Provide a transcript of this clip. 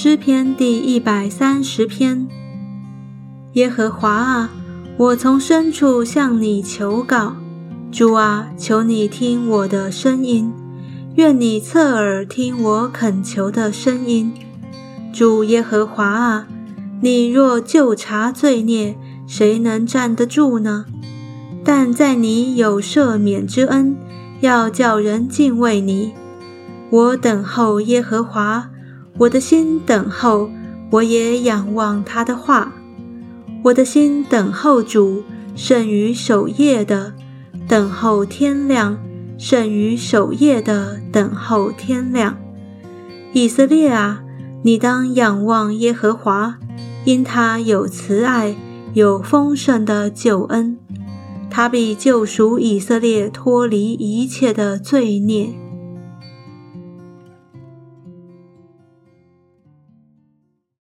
诗篇第一百三十篇。耶和华啊，我从深处向你求告，主啊，求你听我的声音，愿你侧耳听我恳求的声音。主耶和华啊，你若就查罪孽，谁能站得住呢？但在你有赦免之恩，要叫人敬畏你。我等候耶和华，我的心等候，我也仰望他的话。我的心等候主，胜于守夜的等候天亮，胜于守夜的等候天亮。以色列啊，你当仰望耶和华，因他有慈爱，有丰盛的救恩。他必救赎以色列脱离一切的罪孽。